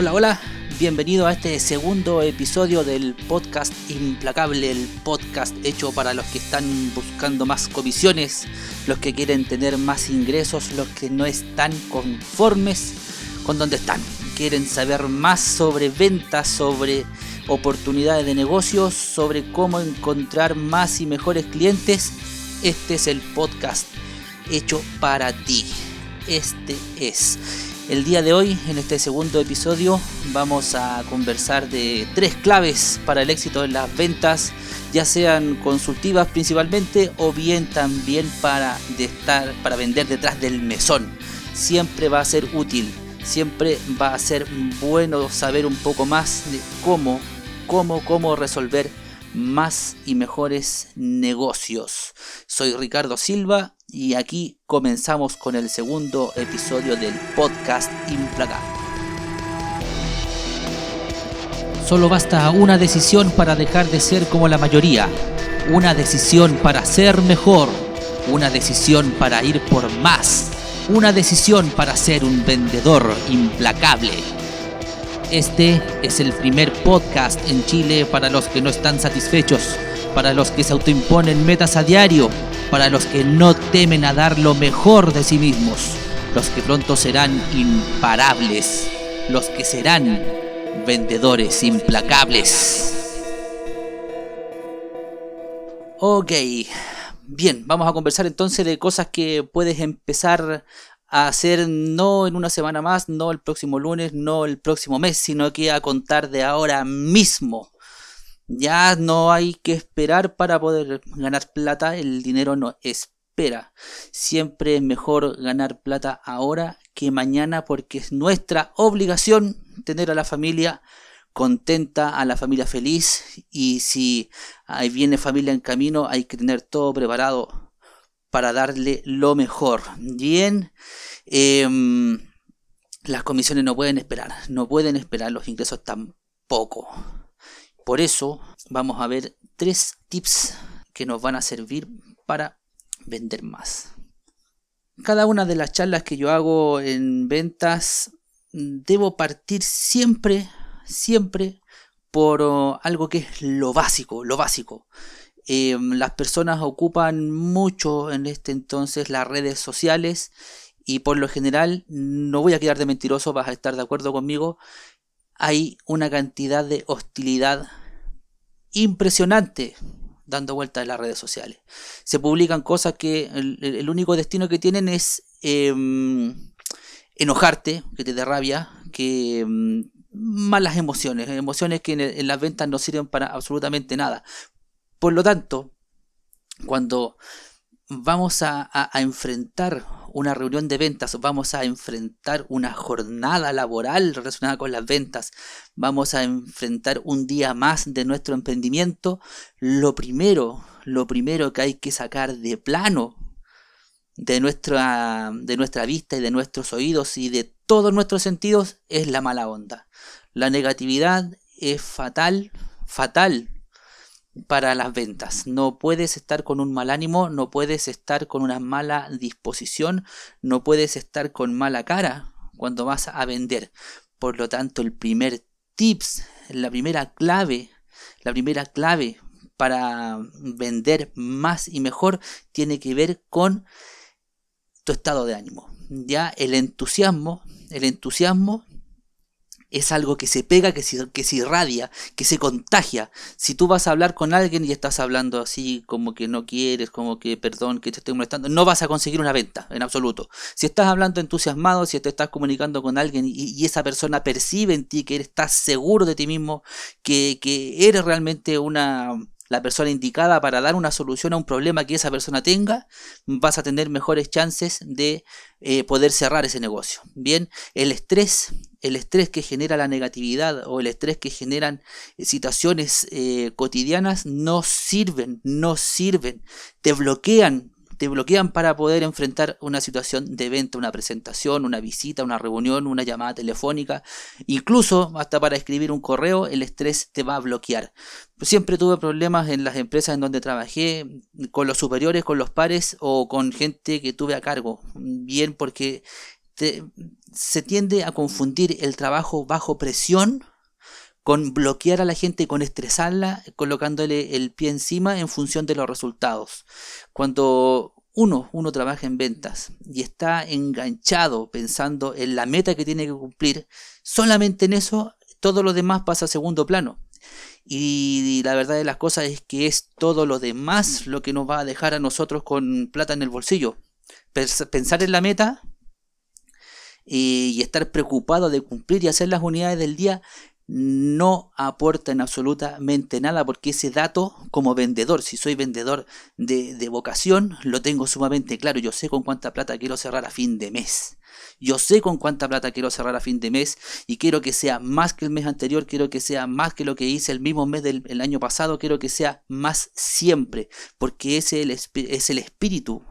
Hola, hola, bienvenido a este segundo episodio del podcast Implacable, el podcast hecho para los que están buscando más comisiones, los que quieren tener más ingresos, los que no están conformes con donde están, quieren saber más sobre ventas, sobre oportunidades de negocios, sobre cómo encontrar más y mejores clientes. Este es el podcast hecho para ti. Este es. El día de hoy, en este segundo episodio, vamos a conversar de tres claves para el éxito en las ventas, ya sean consultivas principalmente o bien también para, estar, para vender detrás del mesón. Siempre va a ser útil, siempre va a ser bueno saber un poco más de cómo, cómo, cómo resolver más y mejores negocios. Soy Ricardo Silva y aquí comenzamos con el segundo episodio del podcast Implacable. Solo basta una decisión para dejar de ser como la mayoría, una decisión para ser mejor, una decisión para ir por más, una decisión para ser un vendedor implacable. Este es el primer podcast en Chile para los que no están satisfechos, para los que se autoimponen metas a diario, para los que no temen a dar lo mejor de sí mismos, los que pronto serán imparables, los que serán vendedores implacables. Ok, bien, vamos a conversar entonces de cosas que puedes empezar a hacer no en una semana más, no el próximo lunes, no el próximo mes, sino que a contar de ahora mismo. Ya no hay que esperar para poder ganar plata, el dinero no espera. Siempre es mejor ganar plata ahora que mañana porque es nuestra obligación tener a la familia contenta, a la familia feliz y si viene familia en camino hay que tener todo preparado para darle lo mejor. Bien, em, las comisiones no pueden esperar, no pueden esperar los ingresos tampoco. Por eso vamos a ver tres tips que nos van a servir para vender más. Cada una de las charlas que yo hago en ventas debo partir siempre, siempre por oh, algo que es lo básico, lo básico. Em, las personas ocupan mucho en este entonces las redes sociales y por lo general, no voy a quedar de mentiroso, vas a estar de acuerdo conmigo, hay una cantidad de hostilidad impresionante dando vueltas en las redes sociales. Se publican cosas que el, único destino que tienen es em, enojarte, que te dé rabia, que em, malas emociones, emociones que en, las ventas no sirven para absolutamente nada. Por lo tanto, cuando vamos a enfrentar una reunión de ventas, vamos a enfrentar una jornada laboral relacionada con las ventas, vamos a enfrentar un día más de nuestro emprendimiento, lo primero, lo primero que hay que sacar de plano de nuestra, de nuestra vista y de nuestros oídos y de todos nuestros sentidos es la mala onda. La negatividad es fatal, fatal para las ventas. No puedes estar con un mal ánimo, no puedes estar con una mala disposición, no puedes estar con mala cara cuando vas a vender. Por lo tanto, el primer tips, la primera clave, la primera clave para vender más y mejor tiene que ver con tu estado de ánimo. Ya el entusiasmo, el entusiasmo es algo que se pega, que se, que irradia, que se contagia. Si tú vas a hablar con alguien y estás hablando así como que no quieres, como que perdón, que te estoy molestando, no vas a conseguir una venta, en absoluto. Si estás hablando entusiasmado, si te estás comunicando con alguien y, esa persona percibe en ti que estás seguro de ti mismo, que, que eres realmente una la persona indicada para dar una solución a un problema que esa persona tenga, vas a tener mejores chances de eh, poder cerrar ese negocio. Bien, el estrés, el estrés que genera la negatividad o el estrés que generan eh, situaciones eh, cotidianas no sirven, no sirven, te bloquean te bloquean para poder enfrentar una situación de venta, una presentación, una visita, una reunión, una llamada telefónica, incluso hasta para escribir un correo, el estrés te va a bloquear. Siempre tuve problemas en las empresas en donde trabajé, con los superiores, con los pares o con gente que tuve a cargo. Bien, porque se tiende a confundir el trabajo bajo presión con bloquear a la gente, con estresarla, colocándole el pie encima en función de los resultados. Cuando uno, uno trabaja en ventas y está enganchado pensando en la meta que tiene que cumplir, solamente en eso todo lo demás pasa a segundo plano. Y la verdad de las cosas es que es todo lo demás lo que nos va a dejar a nosotros con plata en el bolsillo. Pensar en la meta y estar preocupado de cumplir y hacer las unidades del día no aportan absolutamente nada porque ese dato como vendedor, si soy vendedor de, de, vocación, lo tengo sumamente claro. Yo sé con cuánta plata quiero cerrar a fin de mes. Yo sé con cuánta plata quiero cerrar a fin de mes y quiero que sea más que el mes anterior, quiero que sea más que lo que hice el mismo mes del año pasado, quiero que sea más siempre, porque ese es el espíritu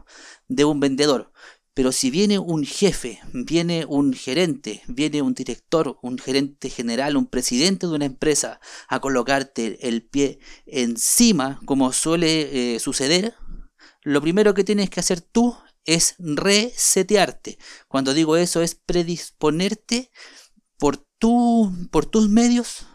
de un vendedor. Pero si viene un jefe, viene un gerente, viene un director, un gerente general, un presidente de una empresa a colocarte el pie encima, como suele eh, suceder, lo primero que tienes que hacer tú es resetearte. Cuando digo eso es predisponerte por, tu, por tus medios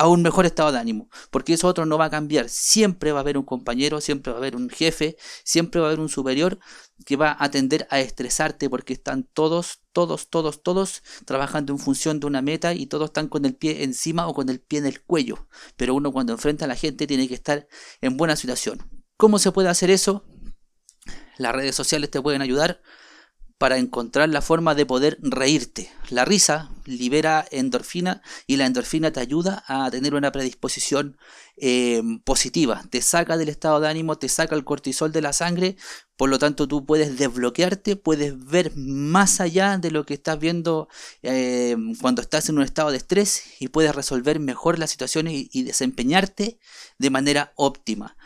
a un mejor estado de ánimo, porque eso otro no va a cambiar. Siempre va a haber un compañero, siempre va a haber un jefe, siempre va a haber un superior que va a tender a estresarte porque están todos, todos, todos, todos trabajando en función de una meta y todos están con el pie encima o con el pie en el cuello. Pero uno cuando enfrenta a la gente tiene que estar en buena situación. ¿Cómo se puede hacer eso? Las redes sociales te pueden ayudar para encontrar la forma de poder reírte. La risa libera endorfina y la endorfina te ayuda a tener una predisposición eh, positiva. Te saca del estado de ánimo, te saca el cortisol de la sangre, por lo tanto tú puedes desbloquearte, puedes ver más allá de lo que estás viendo eh, cuando estás en un estado de estrés y puedes resolver mejor las situaciones y desempeñarte de manera óptima.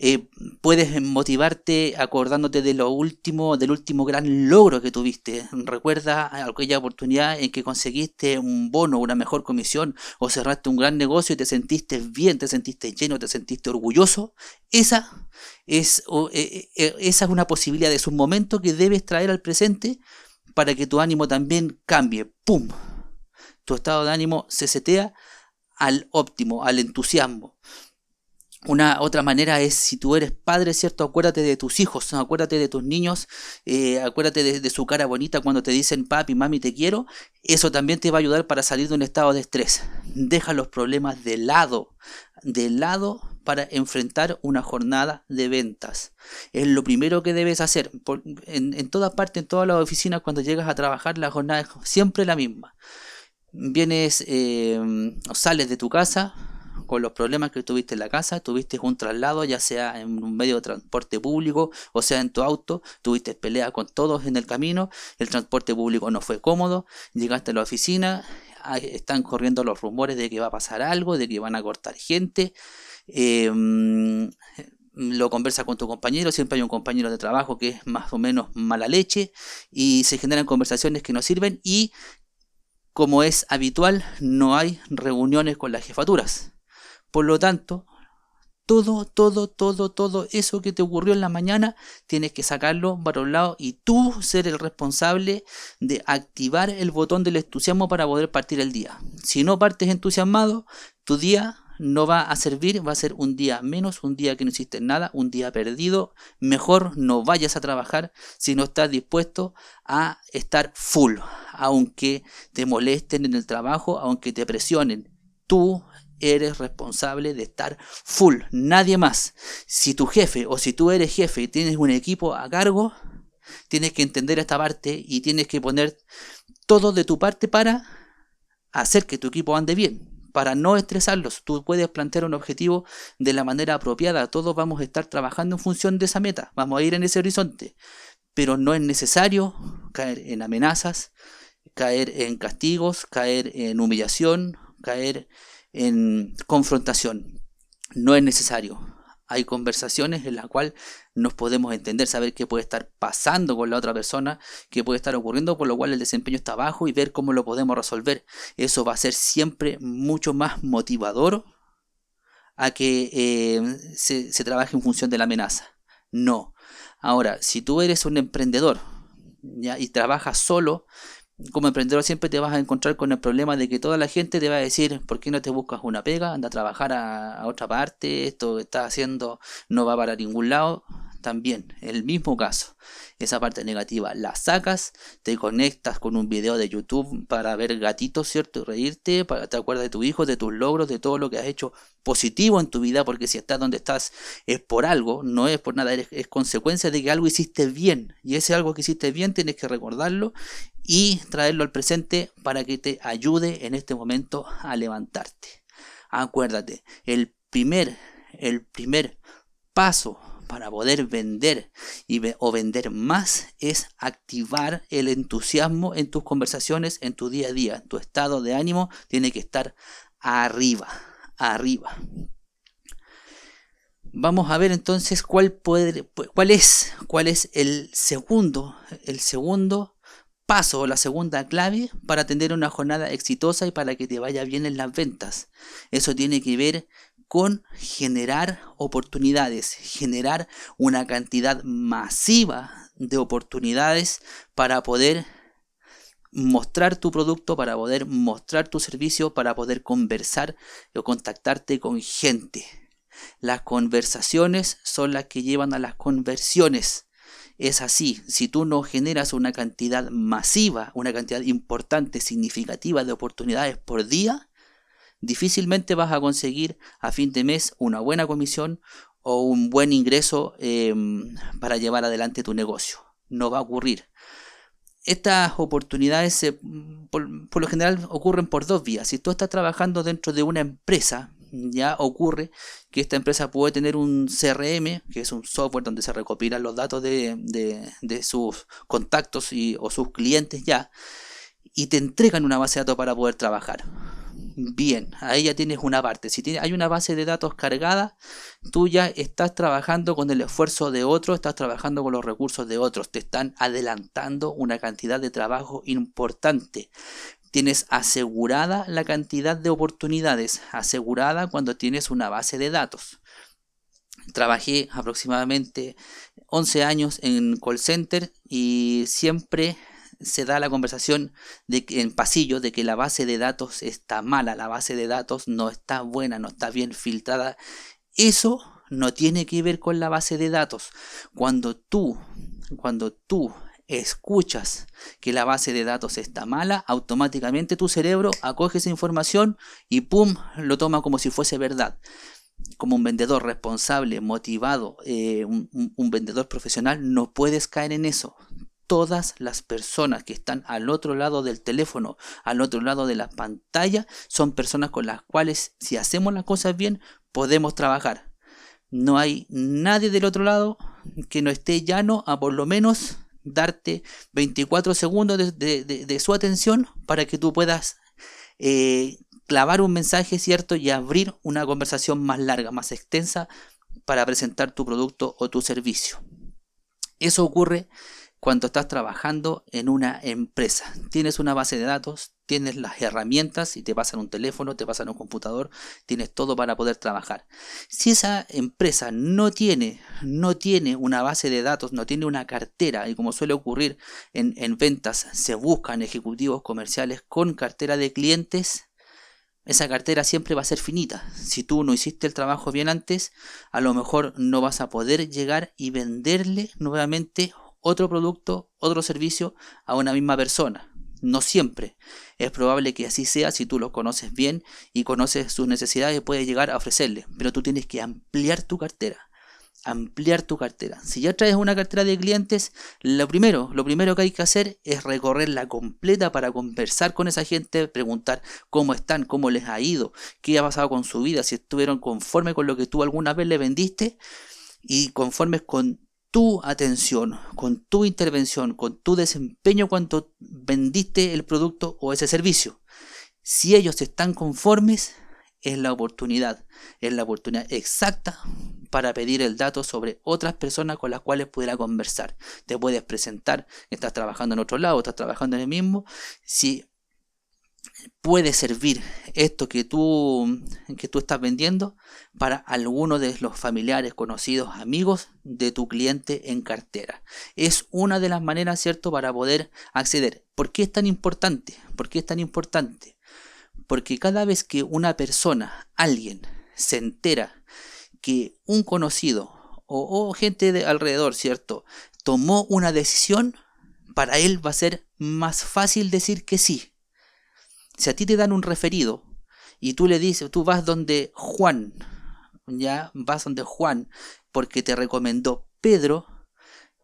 Eh, puedes motivarte acordándote de lo último, del último gran logro que tuviste. Recuerda aquella oportunidad en que conseguiste un bono, una mejor comisión o cerraste un gran negocio y te sentiste bien, te sentiste lleno, te sentiste orgulloso. Esa es, eh, eh, esa es una posibilidad, es un momento que debes traer al presente para que tu ánimo también cambie. ¡Pum! Tu estado de ánimo se setea al óptimo, al entusiasmo. Una otra manera es si tú eres padre, ¿cierto? Acuérdate de tus hijos, acuérdate de tus niños, eh, acuérdate de, su cara bonita cuando te dicen papi, mami, te quiero. Eso también te va a ayudar para salir de un estado de estrés. Deja los problemas de lado, de lado para enfrentar una jornada de ventas. Es lo primero que debes hacer. en, en todas partes, en todas las oficinas, cuando llegas a trabajar, la jornada es siempre la misma. Vienes, eh, sales de tu casa, con los problemas que tuviste en la casa, tuviste un traslado, ya sea en un medio de transporte público o sea en tu auto, tuviste pelea con todos en el camino, el transporte público no fue cómodo, llegaste a la oficina, están corriendo los rumores de que va a pasar algo, de que van a cortar gente. Em, lo conversa con tu compañero, siempre hay un compañero de trabajo que es más o menos mala leche y se generan conversaciones que no sirven y como es habitual no hay reuniones con las jefaturas. Por lo tanto, todo, todo, todo, todo eso que te ocurrió en la mañana, tienes que sacarlo para un lado y tú ser el responsable de activar el botón del entusiasmo para poder partir el día. Si no partes entusiasmado, tu día no va a servir, va a ser un día menos, un día que no hiciste nada, un día perdido. Mejor no vayas a trabajar si no estás dispuesto a estar full, aunque te molesten en el trabajo, aunque te presionen. Tú eres responsable de estar full, nadie más. Si tu jefe o si tú eres jefe y tienes un equipo a cargo, tienes que entender esta parte y tienes que poner todo de tu parte para hacer que tu equipo ande bien, para no estresarlos. Tú puedes plantear un objetivo de la manera apropiada. Todos vamos a estar trabajando en función de esa meta. Vamos a ir en ese horizonte. Pero no es necesario caer en amenazas, caer en castigos, caer en humillación, caer en confrontación. No es necesario. Hay conversaciones en las cuales nos podemos entender, saber qué puede estar pasando con la otra persona, qué puede estar ocurriendo, por lo cual el desempeño está bajo y ver cómo lo podemos resolver. Eso va a ser siempre mucho más motivador a que eh, se, se trabaje en función de la amenaza. No. Ahora, si tú eres un emprendedor ¿ya? y trabajas solo, como emprendedor siempre te vas a encontrar con el problema de que toda la gente te va a decir, ¿por qué no te buscas una pega? Anda a trabajar a, a otra parte, esto que estás haciendo no va para ningún lado también, el mismo caso. Esa parte negativa la sacas, te conectas con un video de YouTube para ver gatitos, ¿cierto? Y reírte, para te acuerdas de tu hijo, de tus logros, de todo lo que has hecho positivo en tu vida, porque si estás donde estás es por algo, no es por nada, es, consecuencia de que algo hiciste bien. Y ese algo que hiciste bien tienes que recordarlo y traerlo al presente para que te ayude en este momento a levantarte. Acuérdate, el primer, el primer paso para poder vender o vender más es activar el entusiasmo en tus conversaciones, en tu día a día. Tu estado de ánimo tiene que estar arriba, arriba. Vamos a ver entonces cuál, puede, cuál es, cuál es el segundo, el segundo paso o la segunda clave para tener una jornada exitosa y para que te vaya bien en las ventas. Eso tiene que ver con generar oportunidades, generar una cantidad masiva de oportunidades para poder mostrar tu producto, para poder mostrar tu servicio, para poder conversar o contactarte con gente. Las conversaciones son las que llevan a las conversiones. Es así, si tú no generas una cantidad masiva, una cantidad importante, significativa de oportunidades por día, difícilmente vas a conseguir a fin de mes una buena comisión o un buen ingreso em, para llevar adelante tu negocio. No va a ocurrir. Estas oportunidades por, lo general ocurren por dos vías. Si tú estás trabajando dentro de una empresa, ya ocurre que esta empresa puede tener un CRM, que es un software donde se recopilan los datos de, de sus contactos y, o sus clientes ya, y te entregan una base de datos para poder trabajar bien, ahí ya tienes una parte. Si hay una base de datos cargada, tú ya estás trabajando con el esfuerzo de otros, estás trabajando con los recursos de otros, te están adelantando una cantidad de trabajo importante. Tienes asegurada la cantidad de oportunidades, asegurada cuando tienes una base de datos. Trabajé aproximadamente 11 años en call center y siempre se da la conversación de que, en pasillo de que la base de datos está mala, la base de datos no está buena, no está bien filtrada. Eso no tiene que ver con la base de datos. Cuando tú, cuando tú escuchas que la base de datos está mala, automáticamente tu cerebro acoge esa información y pum, lo toma como si fuese verdad. Como un vendedor responsable, motivado, eh, un vendedor profesional, no puedes caer en eso todas las personas que están al otro lado del teléfono, al otro lado de la pantalla, son personas con las cuales si hacemos las cosas bien podemos trabajar. No hay nadie del otro lado que no esté llano a por lo menos darte 24 segundos de, su atención para que tú puedas eh, clavar un mensaje, ¿cierto? Y abrir una conversación más larga, más extensa para presentar tu producto o tu servicio. Eso ocurre cuando estás trabajando en una empresa. Tienes una base de datos, tienes las herramientas y te pasan un teléfono, te pasan un computador, tienes todo para poder trabajar. Si esa empresa no tiene, no tiene una base de datos, no tiene una cartera, y como suele ocurrir en, en ventas, se buscan ejecutivos comerciales con cartera de clientes, esa cartera siempre va a ser finita. Si tú no hiciste el trabajo bien antes, a lo mejor no vas a poder llegar y venderle nuevamente otro producto, otro servicio a una misma persona. No siempre. Es probable que así sea si tú lo conoces bien y conoces sus necesidades puedes llegar a ofrecerle. Pero tú tienes que ampliar tu cartera. Ampliar tu cartera. Si ya traes una cartera de clientes, lo primero, lo primero que hay que hacer es recorrerla completa para conversar con esa gente, preguntar cómo están, cómo les ha ido, qué ha pasado con su vida, si estuvieron conformes con lo que tú alguna vez le vendiste y conformes con tu atención, con tu intervención, con tu desempeño cuando vendiste el producto o ese servicio. Si ellos están conformes, es la oportunidad, es la oportunidad exacta para pedir el dato sobre otras personas con las cuales pudiera conversar. Te puedes presentar, estás trabajando en otro lado, estás trabajando en el mismo. Si puede servir esto que tú, que tú estás vendiendo para alguno de los familiares, conocidos, amigos de tu cliente en cartera. Es una de las maneras, ¿cierto?, para poder acceder. ¿Por qué es tan importante? ¿Por qué es tan importante? Porque cada vez que una persona, alguien, se entera que un conocido o, gente de alrededor, ¿cierto?, tomó una decisión, para él va a ser más fácil decir que sí si a ti te dan un referido y tú le dices, tú vas donde Juan, ya vas donde Juan porque te recomendó Pedro,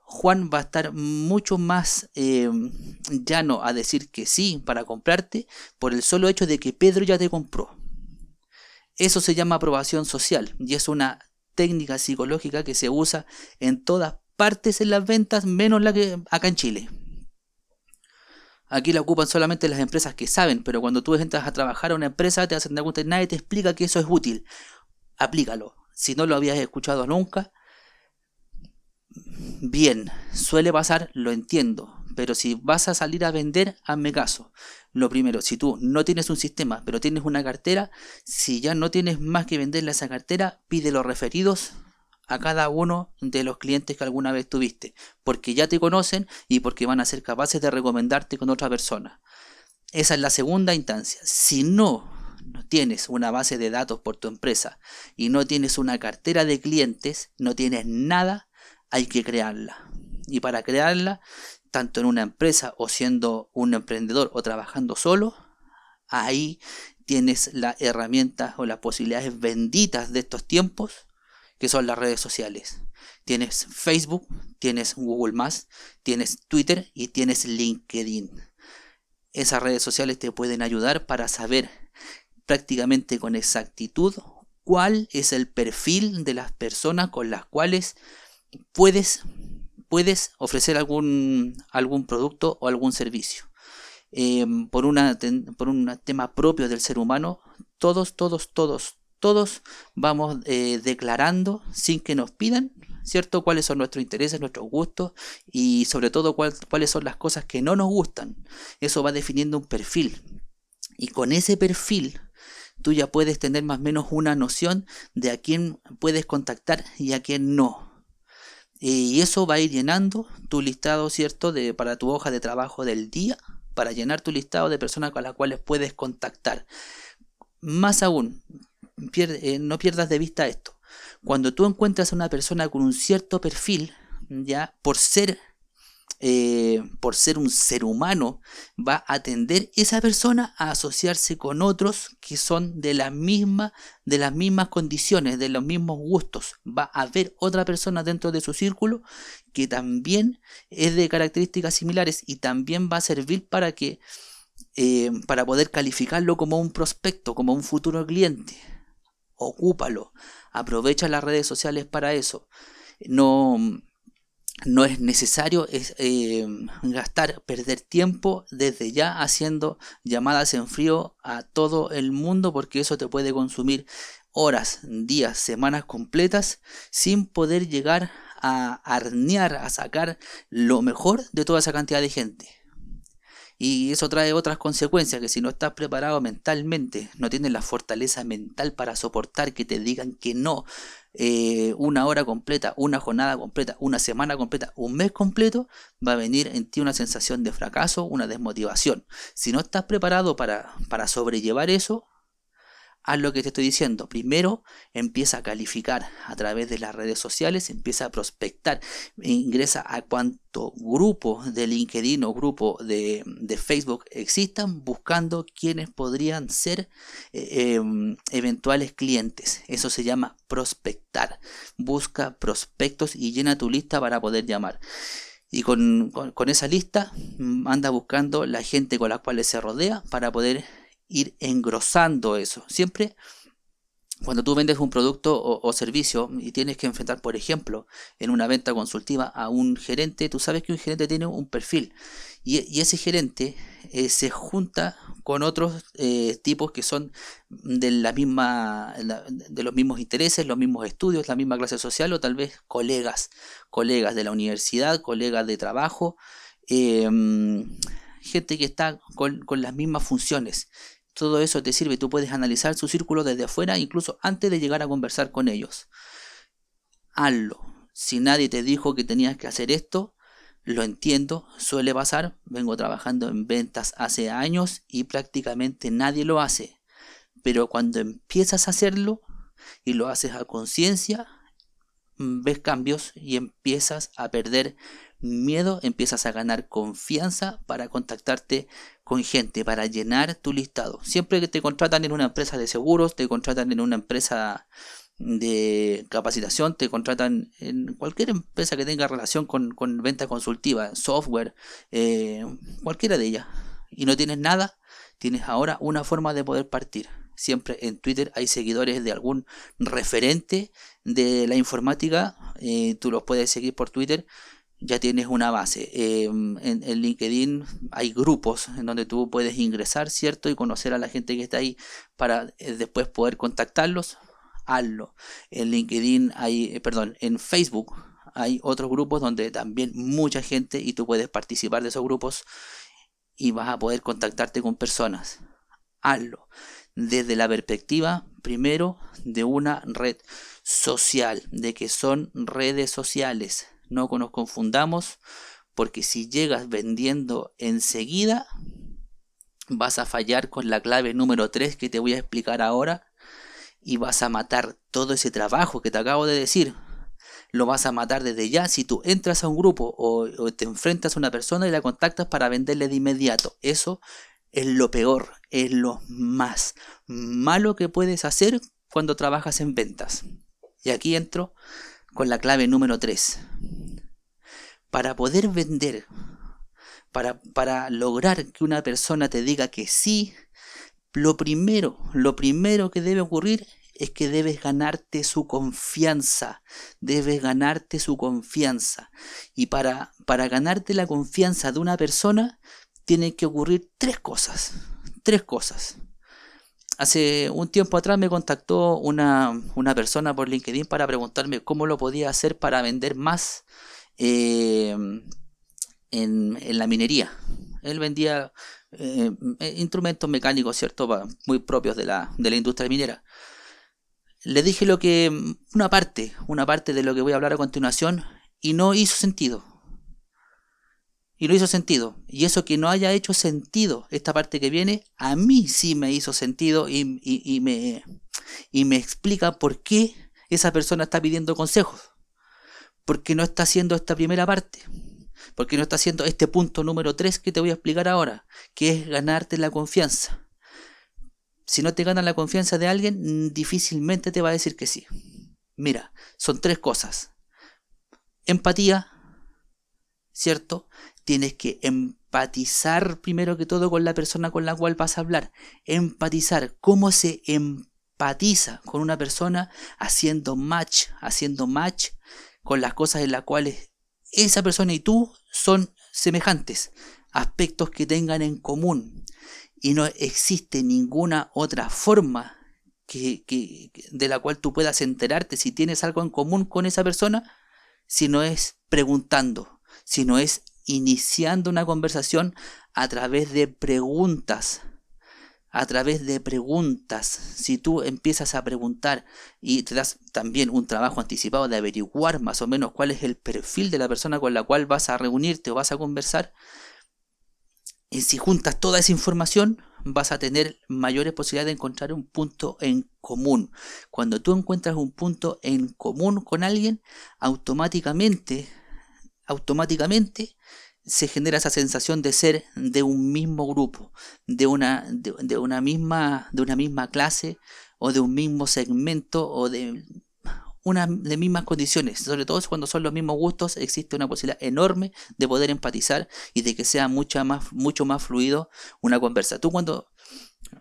Juan va a estar mucho más em, llano a decir que sí para comprarte por el solo hecho de que Pedro ya te compró. Eso se llama aprobación social y es una técnica psicológica que se usa en todas partes en las ventas, menos la que acá en Chile. Aquí la ocupan solamente las empresas que saben, pero cuando tú entras a trabajar a una empresa te hacen dar cuenta y nadie te explica que eso es útil. Aplícalo. Si no lo habías escuchado nunca, bien, suele pasar, lo entiendo. Pero si vas a salir a vender, hazme caso. Lo primero, si tú no tienes un sistema, pero tienes una cartera, si ya no tienes más que venderle a esa cartera, pide los referidos a cada uno de los clientes que alguna vez tuviste, porque ya te conocen y porque van a ser capaces de recomendarte con otra persona. Esa es la segunda instancia. Si no, tienes una base de datos por tu empresa y no tienes una cartera de clientes, no tienes nada, hay que crearla. Y para crearla, tanto en una empresa o siendo un emprendedor o trabajando solo, ahí tienes la herramienta o las posibilidades benditas de estos tiempos que son las redes sociales. Tienes Facebook, tienes Google tienes Twitter y tienes LinkedIn. Esas redes sociales te pueden ayudar para saber prácticamente con exactitud cuál es el perfil de las personas con las cuales puedes, puedes ofrecer algún, algún producto o algún servicio. Em, por, una, por un tema propio del ser humano, todos, todos, todos, todos vamos eh, declarando sin que nos pidan, ¿cierto? Cuáles son nuestros intereses, nuestros gustos y sobre todo cuáles son las cosas que no nos gustan. Eso va definiendo un perfil. Y con ese perfil tú ya puedes tener más o menos una noción de a quién puedes contactar y a quién no. Y eso va a ir llenando tu listado, ¿cierto? De, para tu hoja de trabajo del día, para llenar tu listado de personas con las cuales puedes contactar. Más aún, eh, no pierdas de vista esto. Cuando tú encuentras a una persona con un cierto perfil, ya por ser eh, por ser un ser humano, va a tender esa persona a asociarse con otros que son de la misma, de las mismas condiciones, de los mismos gustos. Va a haber otra persona dentro de su círculo que también es de características similares y también va a servir para que eh, para poder calificarlo como un prospecto, como un futuro cliente ocúpalo, aprovecha las redes sociales para eso. No, no es necesario eh, gastar, perder tiempo desde ya haciendo llamadas en frío a todo el mundo porque eso te puede consumir horas, días, semanas completas sin poder llegar a arnear, a sacar lo mejor de toda esa cantidad de gente. Y eso trae otras consecuencias, que si no estás preparado mentalmente, no tienes la fortaleza mental para soportar que te digan que no eh, una hora completa, una jornada completa, una semana completa, un mes completo, va a venir en ti una sensación de fracaso, una desmotivación. Si no estás preparado para, para sobrellevar eso, haz lo que te estoy diciendo. Primero empieza a calificar a través de las redes sociales, empieza a prospectar, ingresa a cuánto grupo de LinkedIn o grupo de, Facebook existan buscando quienes podrían ser eh, em, eventuales clientes. Eso se llama prospectar. Busca prospectos y llena tu lista para poder llamar. Y con, con esa lista mm, anda buscando la gente con la cual se rodea para poder ir engrosando eso. Siempre cuando tú vendes un producto o, servicio y tienes que enfrentar, por ejemplo, en una venta consultiva a un gerente, tú sabes que un gerente tiene un perfil y, ese gerente eh, se junta con otros eh, tipos que son de la misma de los mismos intereses, los mismos estudios, la misma clase social o tal vez colegas, colegas de la universidad, colegas de trabajo. Em, gente que está con, con las mismas funciones. Todo eso te sirve, tú puedes analizar su círculo desde afuera, incluso antes de llegar a conversar con ellos. Hazlo. Si nadie te dijo que tenías que hacer esto, lo entiendo, suele pasar. Vengo trabajando en ventas hace años y prácticamente nadie lo hace. Pero cuando empiezas a hacerlo y lo haces a conciencia, ves cambios y empiezas a perder miedo, empiezas a ganar confianza para contactarte con gente, para llenar tu listado. Siempre que te contratan en una empresa de seguros, te contratan en una empresa de capacitación, te contratan en cualquier empresa que tenga relación con, venta consultiva, software, eh, cualquiera de ellas, y no tienes nada, tienes ahora una forma de poder partir. Siempre en Twitter hay seguidores de algún referente de la informática, eh, tú los puedes seguir por Twitter ya tienes una base. Em, en, LinkedIn hay grupos en donde tú puedes ingresar, ¿cierto? Y conocer a la gente que está ahí para eh, después poder contactarlos. Hazlo. En LinkedIn hay, eh, perdón, en Facebook hay otros grupos donde también mucha gente y tú puedes participar de esos grupos y vas a poder contactarte con personas. Hazlo. Desde la perspectiva, primero, de una red social, de que son redes sociales no nos confundamos, porque si llegas vendiendo enseguida, vas a fallar con la clave número 3 que te voy a explicar ahora y vas a matar todo ese trabajo que te acabo de decir. Lo vas a matar desde ya si tú entras a un grupo o, te enfrentas a una persona y la contactas para venderle de inmediato. Eso es lo peor, es lo más malo que puedes hacer cuando trabajas en ventas. Y aquí entro con la clave número 3 para poder vender, para, para lograr que una persona te diga que sí, lo primero, lo primero que debe ocurrir es que debes ganarte su confianza, debes ganarte su confianza. Y para, para ganarte la confianza de una persona, tienen que ocurrir tres cosas, tres cosas. Hace un tiempo atrás me contactó una, una persona por LinkedIn para preguntarme cómo lo podía hacer para vender más eh, en, la minería. Él vendía eh, instrumentos mecánicos, ¿cierto? Muy propios de la, de la industria minera. Le dije lo que. una parte, una parte de lo que voy a hablar a continuación, y no hizo sentido. Y no hizo sentido. Y eso que no haya hecho sentido, esta parte que viene, a mí sí me hizo sentido y, y me, y me explica por qué esa persona está pidiendo consejos porque no está haciendo esta primera parte. Porque no está haciendo este punto número 3 que te voy a explicar ahora, que es ganarte la confianza. Si no te ganas la confianza de alguien, difícilmente te va a decir que sí. Mira, son tres cosas. Empatía, ¿cierto? Tienes que empatizar primero que todo con la persona con la cual vas a hablar. Empatizar. ¿Cómo se empatiza con una persona haciendo match? Haciendo match con las cosas en las cuales esa persona y tú son semejantes, aspectos que tengan en común. Y no existe ninguna otra forma que, de la cual tú puedas enterarte si tienes algo en común con esa persona, si no es preguntando, si no es iniciando una conversación a través de preguntas a través de preguntas. Si tú empiezas a preguntar y te das también un trabajo anticipado de averiguar más o menos cuál es el perfil de la persona con la cual vas a reunirte o vas a conversar, y si juntas toda esa información, vas a tener mayores posibilidades de encontrar un punto en común. Cuando tú encuentras un punto en común con alguien, automáticamente, automáticamente se genera esa sensación de ser de un mismo grupo, de una, de, una, misma, de una misma clase o de un mismo segmento o de una de mismas condiciones, sobre todo cuando son los mismos gustos, existe una posibilidad enorme de poder empatizar y de que sea más, mucho más fluido una conversa. Tú cuando,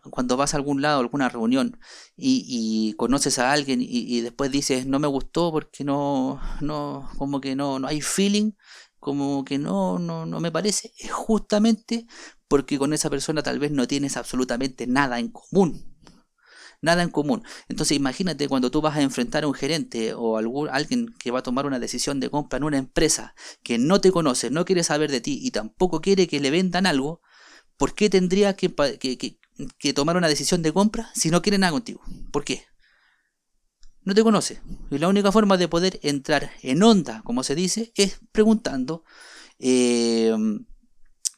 cuando vas a algún lado, a alguna reunión y, conoces a alguien y, después dices no me gustó porque no, no, como que no, no hay feeling, como que no, no, no me parece, es justamente porque con esa persona tal vez no tienes absolutamente nada en común. Nada en común. Entonces imagínate cuando tú vas a enfrentar a un gerente o algún, alguien que va a tomar una decisión de compra en una empresa que no te conoce, no quiere saber de ti y tampoco quiere que le vendan algo, ¿por qué tendría que, que, tomar una decisión de compra si no quiere nada contigo? ¿Por qué? No te conoce. Y la única forma de poder entrar en onda, como se dice, es preguntando eh,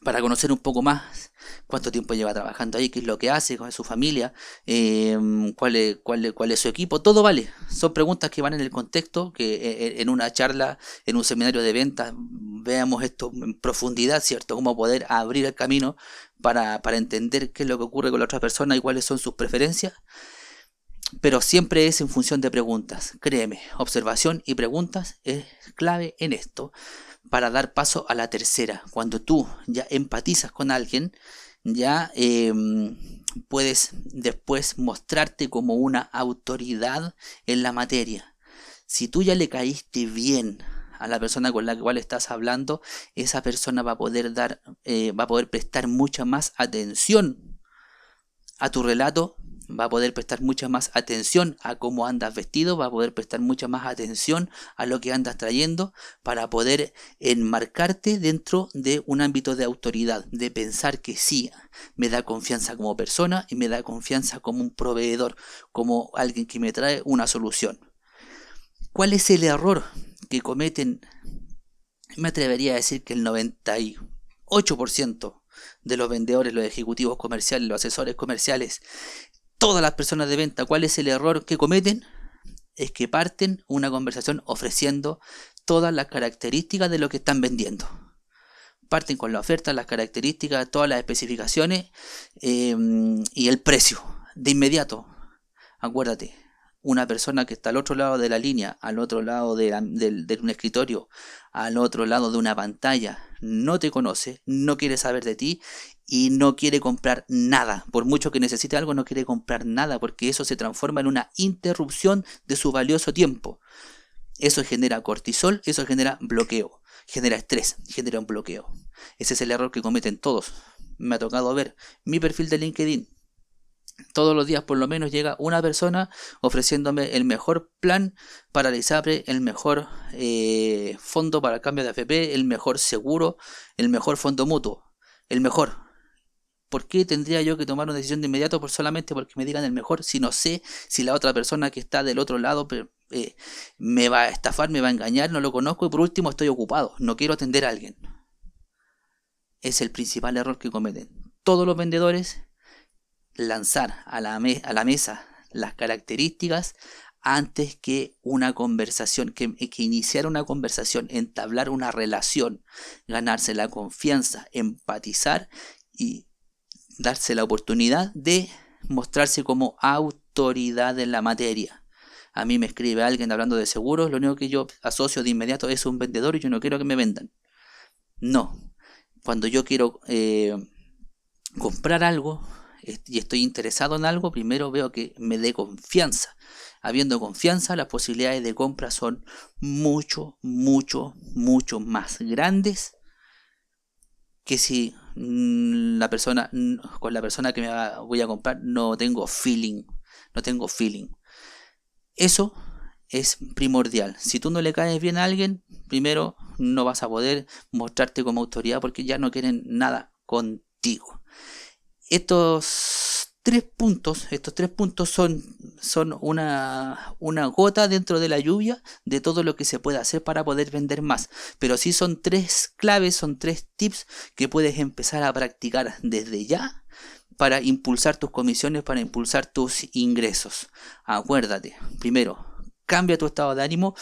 para conocer un poco más cuánto tiempo lleva trabajando ahí, qué es lo que hace con su familia, em, cuál, es, cuál, cuál, es, su equipo, todo vale. Son preguntas que van en el contexto, que eh, eh, en una charla, en un seminario de ventas, veamos esto en profundidad, ¿cierto? Cómo poder abrir el camino para, para entender qué es lo que ocurre con la otra persona y cuáles son sus preferencias. Pero siempre es en función de preguntas. Créeme, observación y preguntas es clave en esto para dar paso a la tercera. Cuando tú ya empatizas con alguien, ya em, puedes después mostrarte como una autoridad en la materia. Si tú ya le caíste bien a la persona con la cual estás hablando, esa persona va a poder dar, eh, va a poder prestar mucha más atención a tu relato va a poder prestar mucha más atención a cómo andas vestido, va a poder prestar mucha más atención a lo que andas trayendo para poder enmarcarte dentro de un ámbito de autoridad, de pensar que sí, me da confianza como persona y me da confianza como un proveedor, como alguien que me trae una solución. ¿Cuál es el error que cometen? Me atrevería a decir que el 98% de los vendedores, los ejecutivos comerciales, los asesores comerciales todas las personas de venta, ¿cuál es el error que cometen? Es que parten una conversación ofreciendo todas las características de lo que están vendiendo. Parten con la oferta, las características, todas las especificaciones eh, y el precio. De inmediato, acuérdate, una persona que está al otro lado de la línea, al otro lado de, de, un escritorio, al otro lado de una pantalla, no te conoce, no quiere saber de ti y no quiere comprar nada. Por mucho que necesite algo, no quiere comprar nada porque eso se transforma en una interrupción de su valioso tiempo. Eso genera cortisol, eso genera bloqueo, genera estrés, genera un bloqueo. Ese es el error que cometen todos. Me ha tocado ver mi perfil de LinkedIn. Todos los días por lo menos llega una persona ofreciéndome el mejor plan para el ISAPRE, el mejor eh, fondo para el cambio de AFP, el mejor seguro, el mejor fondo mutuo, el mejor. ¿Por qué tendría yo que tomar una decisión de inmediato por solamente porque me digan el mejor si no sé si la otra persona que está del otro lado eh, me va a estafar, me va a engañar, no lo conozco y por último estoy ocupado, no quiero atender a alguien? Es el principal error que cometen todos los vendedores, lanzar a la, a la mesa las características antes que una conversación, que, iniciar una conversación, entablar una relación, ganarse la confianza, empatizar y darse la oportunidad de mostrarse como autoridad en la materia. A mí me escribe alguien hablando de seguros, lo único que yo asocio de inmediato es un vendedor y yo no quiero que me vendan. No, cuando yo quiero eh, comprar algo y estoy interesado en algo, primero veo que me dé confianza. Habiendo confianza, las posibilidades de compra son mucho, mucho, mucho más grandes que si Mm, la persona, con la persona que me voy a comprar no tengo feeling, no tengo feeling. Eso es primordial. Si tú no le caes bien a alguien, primero no vas a poder mostrarte como autoridad porque ya no quieren nada contigo. Estos tres puntos, estos tres puntos son, son una, una, gota dentro de la lluvia de todo lo que se puede hacer para poder vender más. Pero sí son tres claves, son tres tips que puedes empezar a practicar desde ya para impulsar tus comisiones, para impulsar tus ingresos. Acuérdate, primero, cambia tu estado de ánimo,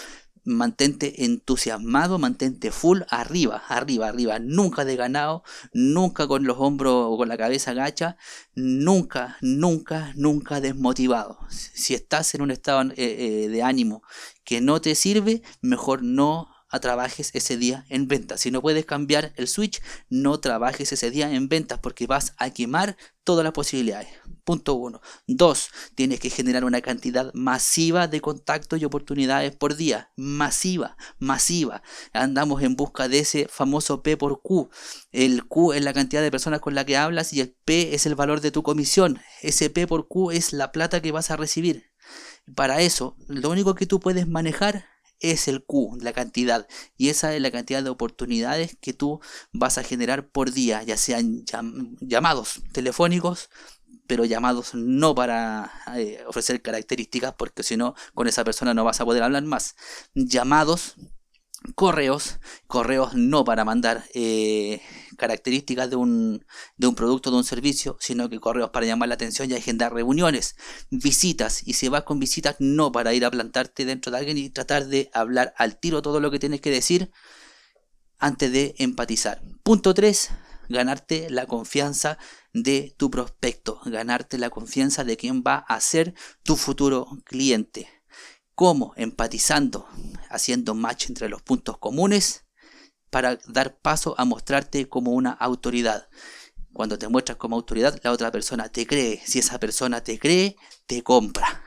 mantente entusiasmado, mantente full arriba, arriba, arriba, nunca de ganado, nunca con los hombros o con la cabeza gacha, nunca, nunca, nunca desmotivado. Si estás en un estado eh, eh, de ánimo que no te sirve, mejor no trabajes ese día en ventas. Si no puedes cambiar el switch, no trabajes ese día en ventas porque vas a quemar todas las posibilidades. Punto uno. Dos, tienes que generar una cantidad masiva de contactos y oportunidades por día. Masiva, masiva. Andamos en busca de ese famoso P por Q. El Q es la cantidad de personas con la que hablas y el P es el valor de tu comisión. Ese P por Q es la plata que vas a recibir. Para eso, lo único que tú puedes manejar es el Q, la cantidad. Y esa es la cantidad de oportunidades que tú vas a generar por día, ya sean llamados telefónicos, pero llamados no para eh, ofrecer características, porque si no, con esa persona no vas a poder hablar más. Llamados correos, correos no para mandar eh, características de un, de un producto, de un servicio, sino que correos para llamar la atención y agendar reuniones, visitas, y si vas con visitas no para ir a plantarte dentro de alguien y tratar de hablar al tiro todo lo que tienes que decir antes de empatizar. Punto 3. Ganarte la confianza de tu prospecto, ganarte la confianza de quien va a ser tu futuro cliente. ¿Cómo? Empatizando, haciendo match entre los puntos comunes para dar paso a mostrarte como una autoridad. Cuando te muestras como autoridad, la otra persona te cree. Si esa persona te cree, te compra.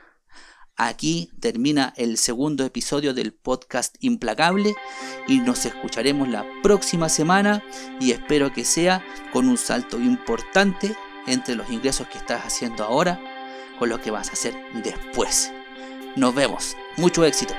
Aquí termina el segundo episodio del podcast Implacable y nos escucharemos la próxima semana y espero que sea con un salto importante entre los ingresos que estás haciendo ahora con lo que vas a hacer después. Nos vemos. Mucho éxito.